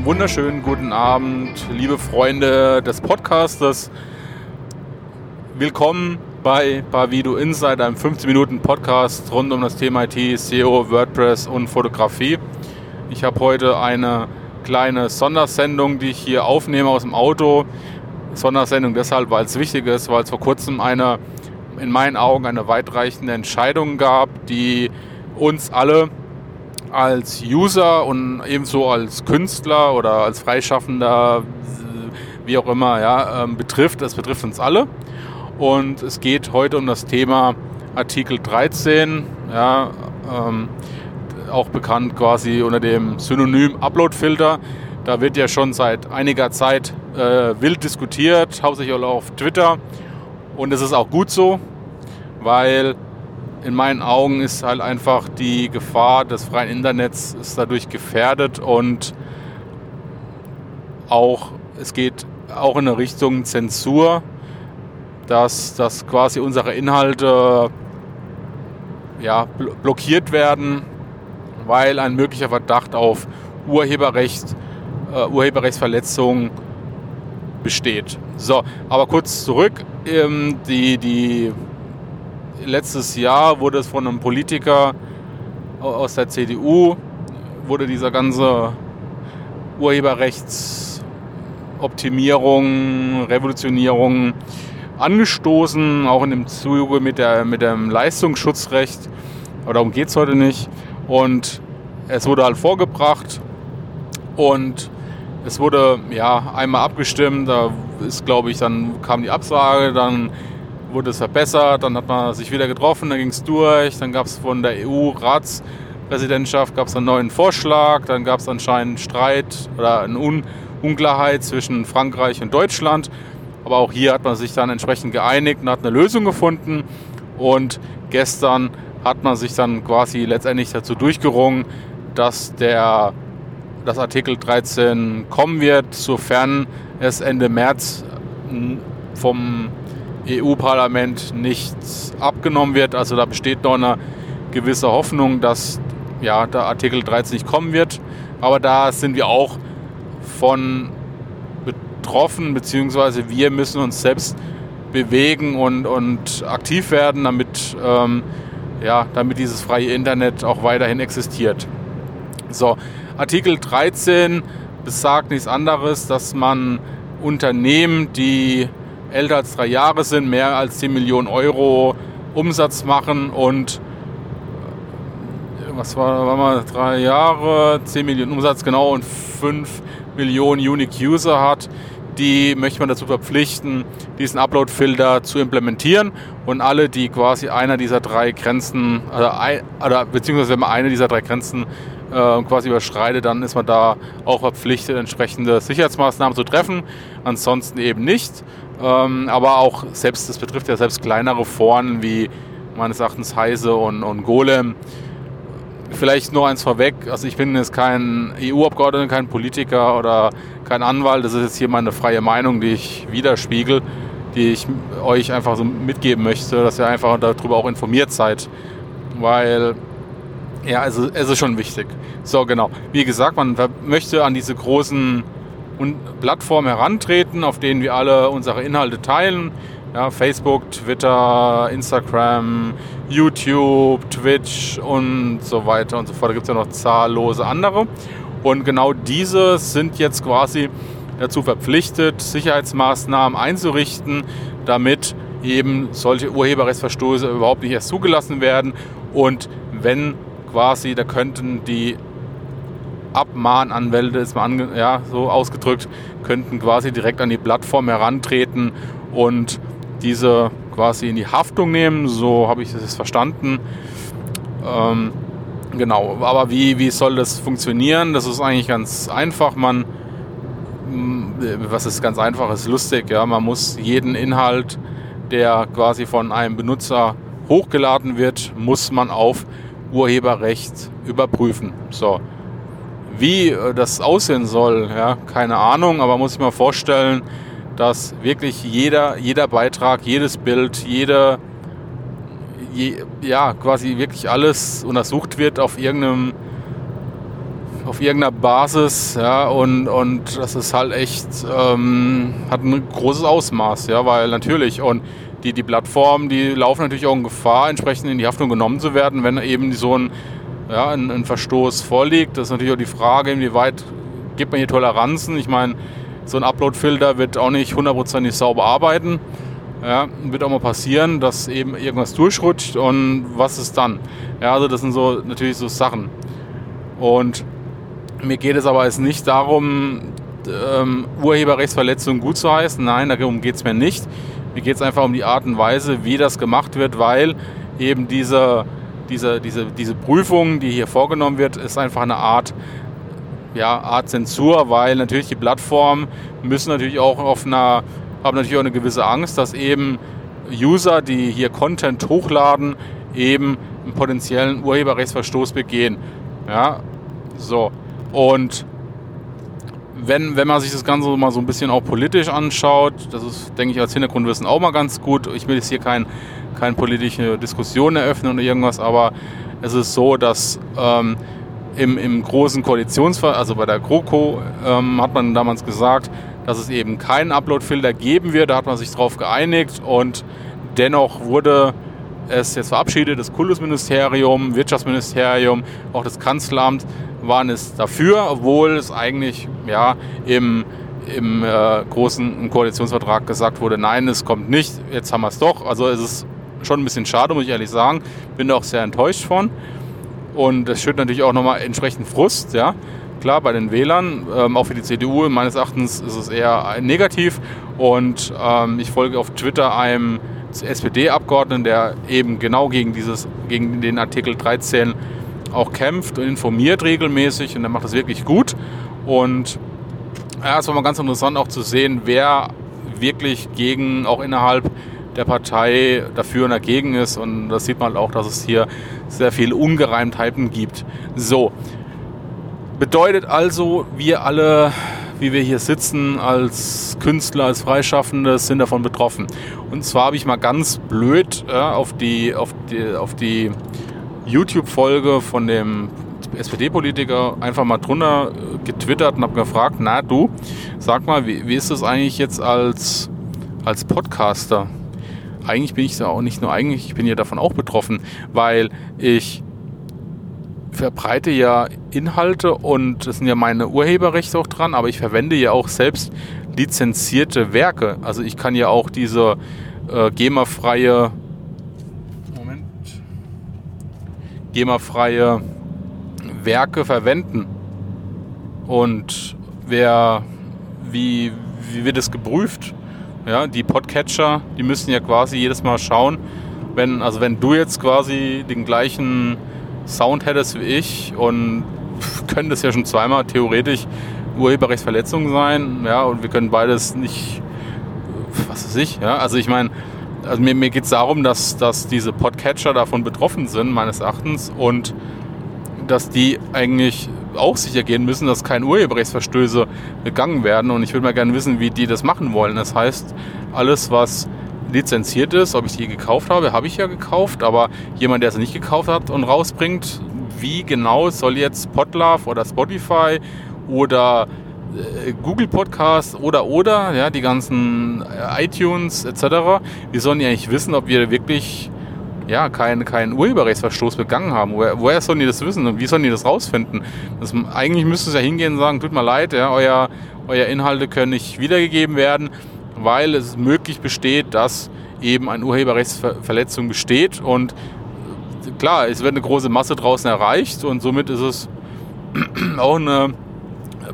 einen wunderschönen guten Abend, liebe Freunde des Podcastes. Willkommen bei Pavido Insider, einem 15 Minuten Podcast rund um das Thema IT, SEO, WordPress und Fotografie. Ich habe heute eine kleine Sondersendung, die ich hier aufnehme aus dem Auto. Sondersendung deshalb, weil es wichtig ist, weil es vor kurzem eine, in meinen Augen, eine weitreichende Entscheidung gab, die uns alle als User und ebenso als Künstler oder als Freischaffender, wie auch immer, ja, ähm, betrifft. Es betrifft uns alle. Und es geht heute um das Thema Artikel 13, ja, ähm, auch bekannt quasi unter dem Synonym Uploadfilter. Da wird ja schon seit einiger Zeit äh, wild diskutiert, hauptsächlich auch auf Twitter. Und es ist auch gut so, weil in meinen Augen ist halt einfach die Gefahr des freien Internets ist dadurch gefährdet und auch es geht auch in eine Richtung Zensur, dass, dass quasi unsere Inhalte ja, blockiert werden, weil ein möglicher Verdacht auf Urheberrecht, äh, Urheberrechtsverletzung besteht. So, aber kurz zurück. Ähm, die, die letztes Jahr wurde es von einem Politiker aus der CDU, wurde dieser ganze Urheberrechtsoptimierung, Revolutionierung angestoßen, auch in dem Zuge mit, der, mit dem Leistungsschutzrecht. Aber darum geht es heute nicht. Und es wurde halt vorgebracht und es wurde ja einmal abgestimmt. Da ist, glaube ich, dann kam die Absage, dann wurde es verbessert, dann hat man sich wieder getroffen, dann ging es durch, dann gab es von der EU-Ratspräsidentschaft einen neuen Vorschlag, dann gab es anscheinend Streit oder eine Un Unklarheit zwischen Frankreich und Deutschland. Aber auch hier hat man sich dann entsprechend geeinigt und hat eine Lösung gefunden. Und gestern hat man sich dann quasi letztendlich dazu durchgerungen, dass der das Artikel 13 kommen wird, sofern es Ende März vom EU-Parlament nichts abgenommen wird. Also da besteht noch eine gewisse Hoffnung, dass ja, der Artikel 13 nicht kommen wird. Aber da sind wir auch von betroffen, beziehungsweise wir müssen uns selbst bewegen und, und aktiv werden, damit, ähm, ja, damit dieses freie Internet auch weiterhin existiert. So, Artikel 13 besagt nichts anderes, dass man Unternehmen, die älter als drei Jahre sind, mehr als 10 Millionen Euro Umsatz machen und äh, was war, war mal drei Jahre, 10 Millionen Umsatz genau und 5 Millionen Unique User hat, die möchte man dazu verpflichten, diesen Upload-Filter zu implementieren und alle, die quasi einer dieser drei Grenzen, oder, oder beziehungsweise wenn man eine dieser drei Grenzen äh, quasi überschreitet, dann ist man da auch verpflichtet, entsprechende Sicherheitsmaßnahmen zu treffen, ansonsten eben nicht. Ähm, aber auch selbst, das betrifft ja selbst kleinere Foren wie meines Erachtens Heise und, und Golem. Vielleicht nur eins vorweg, also ich bin jetzt kein EU-Abgeordneter, kein Politiker oder kein Anwalt, das ist jetzt hier meine freie Meinung, die ich widerspiegel, die ich euch einfach so mitgeben möchte, dass ihr einfach darüber auch informiert seid, weil ja, also es ist schon wichtig. So, genau. Wie gesagt, man möchte an diese großen Plattformen herantreten, auf denen wir alle unsere Inhalte teilen. Ja, Facebook, Twitter, Instagram, YouTube, Twitch und so weiter und so fort. Da gibt es ja noch zahllose andere. Und genau diese sind jetzt quasi dazu verpflichtet, Sicherheitsmaßnahmen einzurichten, damit eben solche Urheberrechtsverstoße überhaupt nicht erst zugelassen werden. Und wenn quasi, da könnten die Abmahnanwälte, ist mal ange, ja, so ausgedrückt, könnten quasi direkt an die Plattform herantreten und diese quasi in die Haftung nehmen. So habe ich das verstanden. Ähm, genau, aber wie, wie soll das funktionieren? Das ist eigentlich ganz einfach. Man, was ist ganz einfach, ist lustig. Ja, man muss jeden Inhalt, der quasi von einem Benutzer hochgeladen wird, muss man auf Urheberrecht überprüfen. So. Wie äh, das aussehen soll, ja, keine Ahnung, aber muss ich mir vorstellen, dass wirklich jeder, jeder Beitrag, jedes Bild, jede, je, ja, quasi wirklich alles untersucht wird auf irgendeinem auf irgendeiner Basis, ja, und, und das ist halt echt, ähm, hat ein großes Ausmaß, ja, weil natürlich, und die, die Plattformen, die laufen natürlich auch in Gefahr, entsprechend in die Haftung genommen zu werden, wenn eben so ein, ja, ein, ein Verstoß vorliegt. Das ist natürlich auch die Frage, inwieweit gibt man hier Toleranzen. Ich meine, so ein Upload-Filter wird auch nicht hundertprozentig sauber arbeiten. Ja, wird auch mal passieren, dass eben irgendwas durchrutscht und was ist dann? Ja, also das sind so natürlich so Sachen. Und mir geht es aber jetzt nicht darum, ähm, Urheberrechtsverletzungen gut zu heißen. Nein, darum geht es mir nicht. Mir geht es einfach um die Art und Weise, wie das gemacht wird, weil eben diese, diese, diese, diese Prüfung, die hier vorgenommen wird, ist einfach eine Art, ja, Art Zensur, weil natürlich die Plattformen müssen natürlich auch auf einer, haben natürlich auch eine gewisse Angst, dass eben User, die hier Content hochladen, eben einen potenziellen Urheberrechtsverstoß begehen. Ja, so. Und wenn, wenn man sich das Ganze mal so ein bisschen auch politisch anschaut, das ist, denke ich, als Hintergrundwissen auch mal ganz gut. Ich will jetzt hier keine kein politische Diskussion eröffnen oder irgendwas, aber es ist so, dass ähm, im, im großen Koalitionsfall, also bei der GroKo, ähm, hat man damals gesagt, dass es eben keinen Upload-Filter geben wird. Da hat man sich darauf geeinigt und dennoch wurde es jetzt verabschiedet. Das Kultusministerium, Wirtschaftsministerium, auch das Kanzleramt waren es dafür, obwohl es eigentlich ja, im, im äh, großen Koalitionsvertrag gesagt wurde, nein, es kommt nicht, jetzt haben wir es doch. Also es ist schon ein bisschen schade, muss ich ehrlich sagen. Bin da auch sehr enttäuscht von. Und das schürt natürlich auch nochmal entsprechend Frust, ja. Klar, bei den Wählern, ähm, auch für die CDU, meines Erachtens ist es eher negativ. Und ähm, ich folge auf Twitter einem SPD-Abgeordneten, der eben genau gegen, dieses, gegen den Artikel 13 auch kämpft und informiert regelmäßig und er macht das wirklich gut. Und ja, es war mal ganz interessant auch zu sehen, wer wirklich gegen, auch innerhalb der Partei dafür und dagegen ist. Und das sieht man auch, dass es hier sehr viel Ungereimtheiten gibt. So, bedeutet also, wir alle, wie wir hier sitzen, als Künstler, als Freischaffende, sind davon betroffen. Und zwar habe ich mal ganz blöd äh, auf die, auf die, auf die YouTube-Folge von dem SPD-Politiker einfach mal drunter äh, getwittert und habe gefragt, na du, sag mal, wie, wie ist das eigentlich jetzt als, als Podcaster? Eigentlich bin ich da auch nicht nur eigentlich, ich bin ja davon auch betroffen, weil ich verbreite ja Inhalte und es sind ja meine Urheberrechte auch dran, aber ich verwende ja auch selbst lizenzierte Werke. Also ich kann ja auch diese äh, GEMA-freie GEMA-freie Werke verwenden. Und wer, wie, wie wird es geprüft? Ja, die Podcatcher, die müssen ja quasi jedes Mal schauen, wenn, also wenn du jetzt quasi den gleichen Sound hättest wie ich und können das ja schon zweimal theoretisch Urheberrechtsverletzungen sein, ja, und wir können beides nicht, was weiß ich, ja, also ich meine, also mir, mir geht es darum, dass, dass diese Podcatcher davon betroffen sind, meines Erachtens, und dass die eigentlich auch sicher gehen müssen, dass keine Urheberrechtsverstöße begangen werden. Und ich würde mal gerne wissen, wie die das machen wollen. Das heißt, alles, was lizenziert ist, ob ich die gekauft habe, habe ich ja gekauft, aber jemand, der es nicht gekauft hat und rausbringt, wie genau soll jetzt Podlove oder Spotify oder äh, Google Podcast oder oder, ja, die ganzen äh, iTunes etc. Wir sollen ja eigentlich wissen, ob wir wirklich ja, keinen kein Urheberrechtsverstoß begangen haben. Woher, woher sollen die das wissen und wie sollen die das rausfinden? Das, eigentlich müsste es ja hingehen und sagen, tut mir leid, ja, euer, euer Inhalte können nicht wiedergegeben werden, weil es möglich besteht, dass eben eine Urheberrechtsverletzung besteht und klar, es wird eine große Masse draußen erreicht und somit ist es auch eine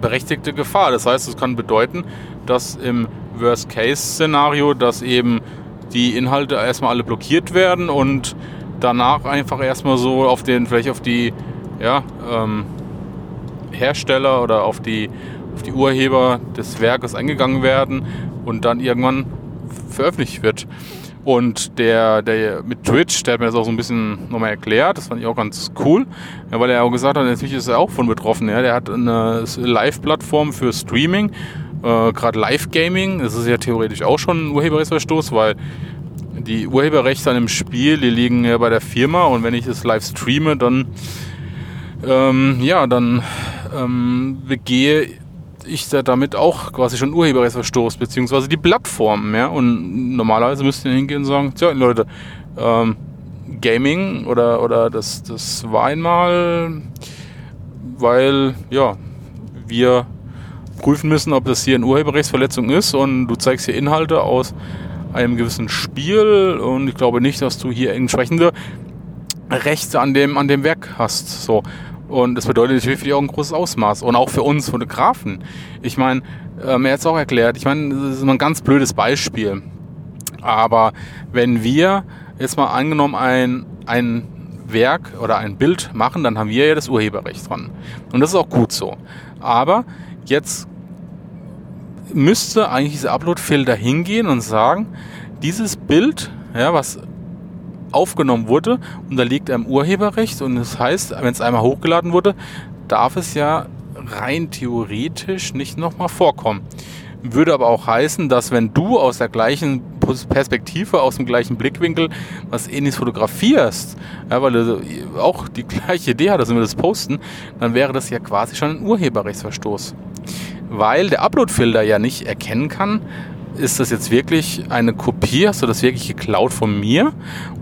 berechtigte Gefahr. Das heißt, es kann bedeuten, dass im Worst-Case-Szenario, dass eben die Inhalte erstmal alle blockiert werden und danach einfach erstmal so auf den, vielleicht auf die ja, ähm, Hersteller oder auf die, auf die Urheber des Werkes eingegangen werden und dann irgendwann veröffentlicht wird. Und der, der mit Twitch, der hat mir das auch so ein bisschen nochmal erklärt, das fand ich auch ganz cool, ja, weil er auch gesagt hat, natürlich ist er auch von betroffen. Ja. Der hat eine Live-Plattform für Streaming, äh, gerade Live-Gaming, das ist ja theoretisch auch schon ein Urheberrechtsverstoß, weil die Urheberrechte an dem Spiel, die liegen ja bei der Firma und wenn ich es live streame, dann ähm, ja, dann ähm, begehe ich da damit auch quasi schon Urheberrechtsverstoß, beziehungsweise die Plattformen, ja. Und normalerweise müsst ihr hingehen und sagen, tja, Leute, ähm, Gaming oder, oder das, das war einmal, weil, ja, wir prüfen müssen, ob das hier eine Urheberrechtsverletzung ist und du zeigst hier Inhalte aus einem gewissen Spiel und ich glaube nicht, dass du hier entsprechende Rechte an dem, an dem Werk hast. So. Und das bedeutet natürlich für dich auch ein großes Ausmaß. Und auch für uns Fotografen. Ich meine, ähm, er hat es auch erklärt, ich meine, das ist immer ein ganz blödes Beispiel. Aber wenn wir jetzt mal angenommen ein, ein Werk oder ein Bild machen, dann haben wir ja das Urheberrecht dran. Und das ist auch gut so. Aber jetzt müsste eigentlich dieser Upload-Filter hingehen und sagen, dieses Bild, ja, was aufgenommen wurde, unterliegt einem Urheberrecht und das heißt, wenn es einmal hochgeladen wurde, darf es ja rein theoretisch nicht nochmal vorkommen. Würde aber auch heißen, dass wenn du aus der gleichen Perspektive, aus dem gleichen Blickwinkel was ähnliches fotografierst, ja, weil du auch die gleiche Idee hattest und wir das posten, dann wäre das ja quasi schon ein Urheberrechtsverstoß. Weil der Upload-Filter ja nicht erkennen kann, ist das jetzt wirklich eine Kopie? Hast du das wirklich geklaut von mir?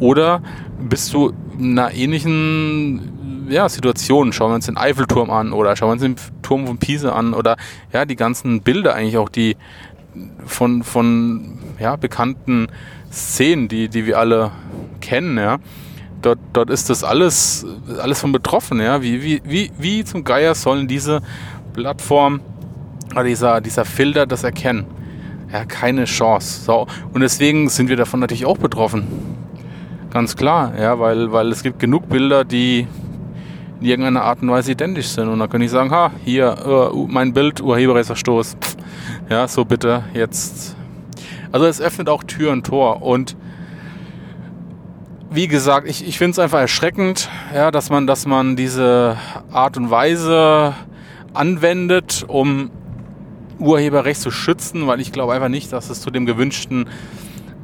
Oder bist du in einer ähnlichen ja, Situation? Schauen wir uns den Eiffelturm an oder schauen wir uns den Turm von Pisa an oder ja, die ganzen Bilder eigentlich auch, die von, von ja, bekannten Szenen, die, die wir alle kennen, ja. Dort, dort ist das alles, alles von betroffen, ja. Wie, wie, wie, wie zum Geier sollen diese Plattform oder dieser, dieser Filter das erkennen? Ja, keine Chance. So. Und deswegen sind wir davon natürlich auch betroffen. Ganz klar, ja, weil, weil es gibt genug Bilder, die in irgendeiner Art und Weise identisch sind. Und dann kann ich sagen, ha, hier, uh, mein Bild, Urheberrechtsverstoß. Ja, so bitte jetzt. Also es öffnet auch Tür und Tor. Und wie gesagt, ich, ich finde es einfach erschreckend, ja, dass man, dass man diese Art und Weise anwendet, um Urheberrecht zu schützen, weil ich glaube einfach nicht, dass es zu dem gewünschten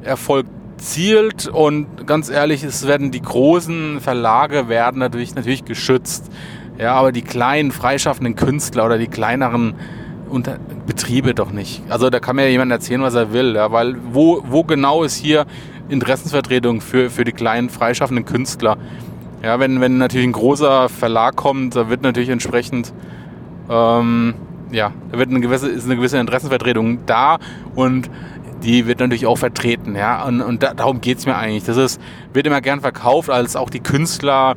Erfolg zielt und ganz ehrlich, es werden die großen Verlage werden natürlich natürlich geschützt. Ja, aber die kleinen freischaffenden Künstler oder die kleineren Unter Betriebe doch nicht. Also da kann mir jemand erzählen, was er will, ja, weil wo, wo genau ist hier Interessensvertretung für, für die kleinen freischaffenden Künstler? Ja, wenn, wenn natürlich ein großer Verlag kommt, da wird natürlich entsprechend ähm, ja, da wird eine gewisse, ist eine gewisse Interessenvertretung da und die wird natürlich auch vertreten, ja. Und, und da, darum geht es mir eigentlich. Das ist, wird immer gern verkauft, als auch die Künstler,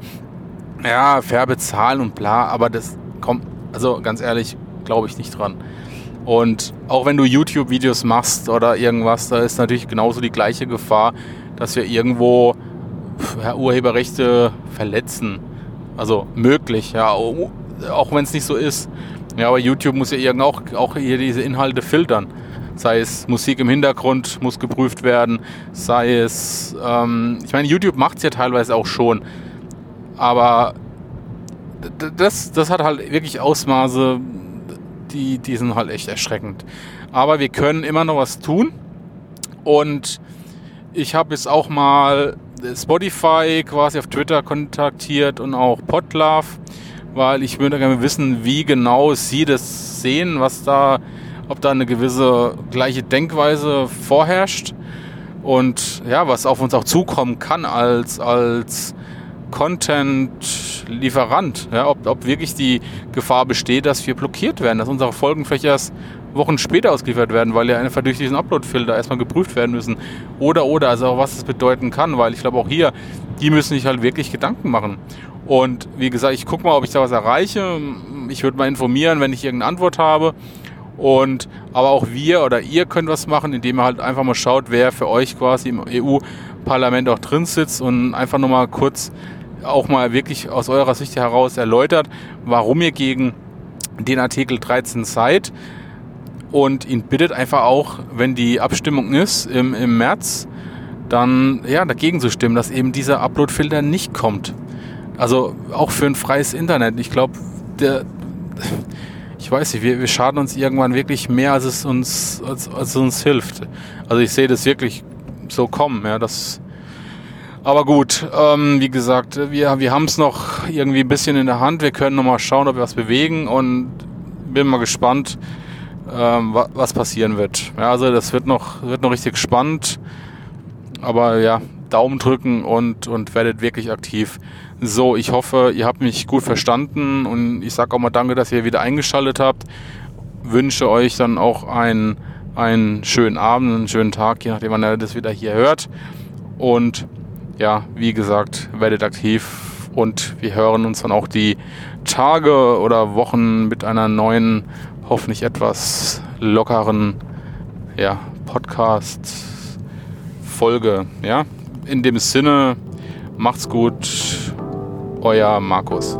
ja, fair bezahlen und bla, aber das kommt, also ganz ehrlich, glaube ich nicht dran. Und auch wenn du YouTube-Videos machst oder irgendwas, da ist natürlich genauso die gleiche Gefahr, dass wir irgendwo Urheberrechte verletzen. Also möglich, ja, auch wenn es nicht so ist. Ja, aber YouTube muss ja irgendwie auch, auch hier diese Inhalte filtern. Sei es Musik im Hintergrund muss geprüft werden, sei es, ähm, ich meine, YouTube macht es ja teilweise auch schon, aber das, das hat halt wirklich Ausmaße, die, die sind halt echt erschreckend. Aber wir können immer noch was tun und ich habe jetzt auch mal Spotify quasi auf Twitter kontaktiert und auch Podlove weil ich würde gerne wissen, wie genau Sie das sehen, was da, ob da eine gewisse gleiche Denkweise vorherrscht und ja, was auf uns auch zukommen kann als, als Content-Lieferant. Ja, ob, ob wirklich die Gefahr besteht, dass wir blockiert werden, dass unsere Folgen vielleicht erst Wochen später ausgeliefert werden, weil ja einfach durch diesen Upload-Filter erstmal geprüft werden müssen. Oder, oder, also auch was es bedeuten kann, weil ich glaube auch hier, die müssen sich halt wirklich Gedanken machen. Und wie gesagt, ich gucke mal, ob ich da was erreiche. Ich würde mal informieren, wenn ich irgendeine Antwort habe. Und aber auch wir oder ihr könnt was machen, indem ihr halt einfach mal schaut, wer für euch quasi im EU-Parlament auch drin sitzt und einfach nur mal kurz auch mal wirklich aus eurer Sicht heraus erläutert, warum ihr gegen den Artikel 13 seid. Und ihn bittet einfach auch, wenn die Abstimmung ist im, im März, dann ja dagegen zu stimmen, dass eben dieser Upload-Filter nicht kommt. Also auch für ein freies Internet. Ich glaube, der, ich weiß nicht, wir, wir schaden uns irgendwann wirklich mehr, als es uns, als, als es uns hilft. Also ich sehe das wirklich so kommen, ja, dass Aber gut, ähm, wie gesagt, wir, wir haben es noch irgendwie ein bisschen in der Hand. Wir können noch mal schauen, ob wir was bewegen und bin mal gespannt, ähm, wa was passieren wird. Ja, also das wird noch, wird noch richtig spannend. Aber ja, Daumen drücken und, und werdet wirklich aktiv. So, ich hoffe, ihr habt mich gut verstanden und ich sage auch mal danke, dass ihr wieder eingeschaltet habt. Wünsche euch dann auch einen, einen schönen Abend, einen schönen Tag, je nachdem, wann ihr das wieder hier hört. Und ja, wie gesagt, werdet aktiv und wir hören uns dann auch die Tage oder Wochen mit einer neuen, hoffentlich etwas lockeren ja, Podcast-Folge. Ja? In dem Sinne, macht's gut, euer Markus.